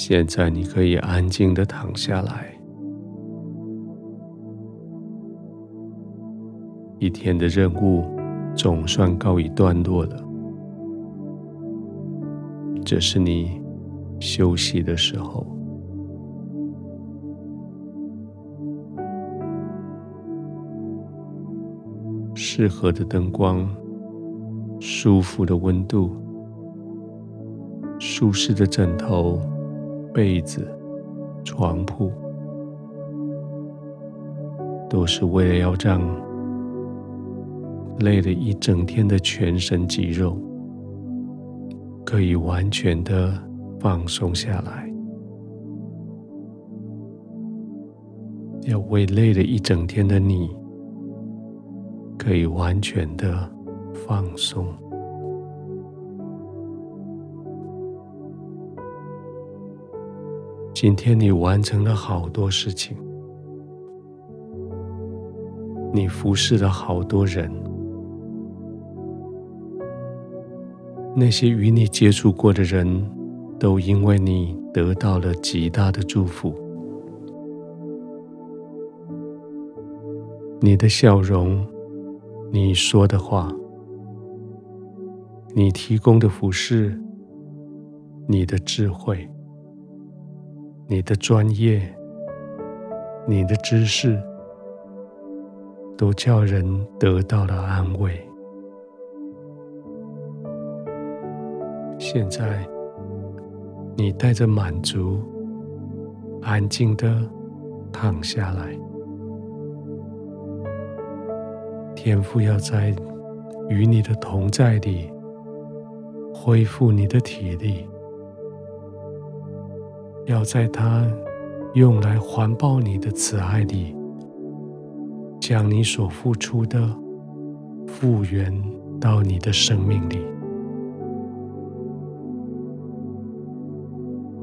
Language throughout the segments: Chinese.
现在你可以安静的躺下来。一天的任务总算告一段落了。这是你休息的时候。适合的灯光，舒服的温度，舒适的枕头。被子、床铺，都是为了要让累了一整天的全身肌肉可以完全的放松下来，要为累了一整天的你可以完全的放松。今天你完成了好多事情，你服侍了好多人，那些与你接触过的人都因为你得到了极大的祝福。你的笑容，你说的话，你提供的服侍，你的智慧。你的专业，你的知识，都叫人得到了安慰。现在，你带着满足，安静的躺下来。天父要在与你的同在里，恢复你的体力。要在他用来环抱你的慈爱里，将你所付出的复原到你的生命里。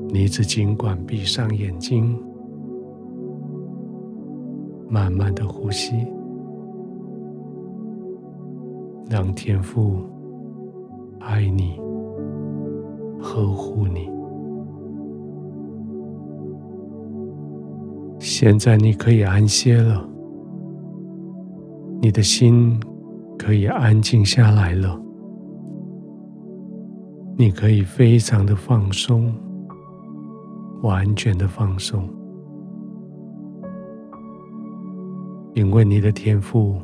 你只尽管闭上眼睛，慢慢的呼吸，让天父爱你，呵护你。现在你可以安歇了，你的心可以安静下来了，你可以非常的放松，完全的放松，因为你的天赋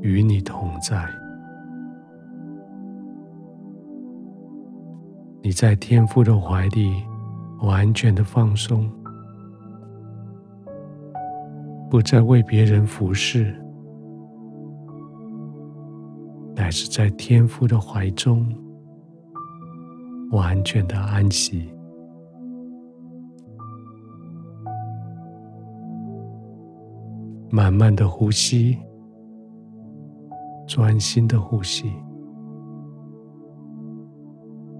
与你同在，你在天父的怀里完全的放松。不再为别人服侍，乃是在天父的怀中完全的安息。慢慢的呼吸，专心的呼吸，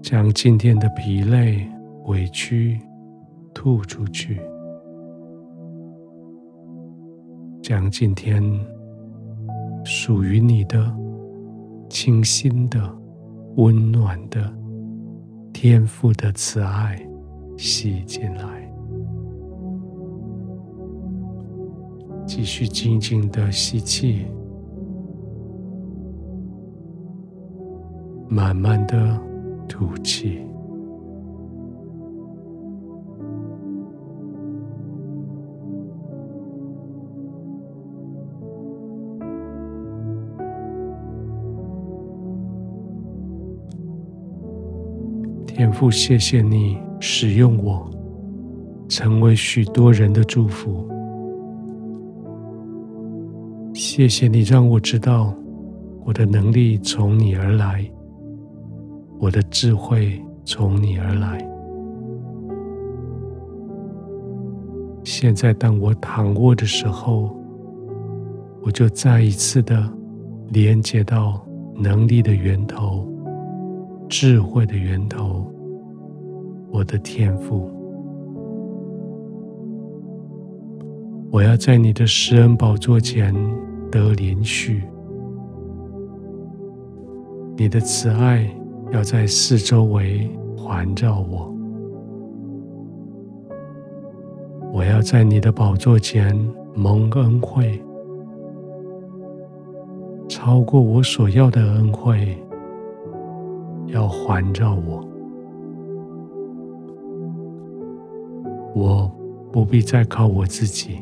将今天的疲累、委屈吐出去。将今天属于你的清新的、温暖的天赋的慈爱吸进来，继续静静的吸气，慢慢的吐气。天父，谢谢你使用我，成为许多人的祝福。谢谢你让我知道，我的能力从你而来，我的智慧从你而来。现在，当我躺卧的时候，我就再一次的连接到能力的源头。智慧的源头，我的天父，我要在你的施恩宝座前得连续，你的慈爱要在四周围环绕我，我要在你的宝座前蒙恩惠，超过我所要的恩惠，要环绕我。我不必再靠我自己，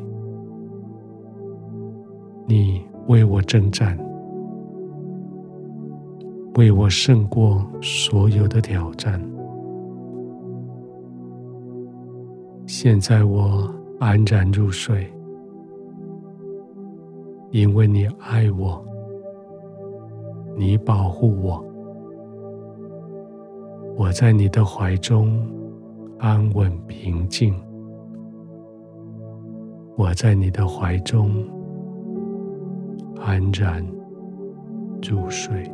你为我征战，为我胜过所有的挑战。现在我安然入睡，因为你爱我，你保护我，我在你的怀中安稳平静，我在你的怀中安然入睡。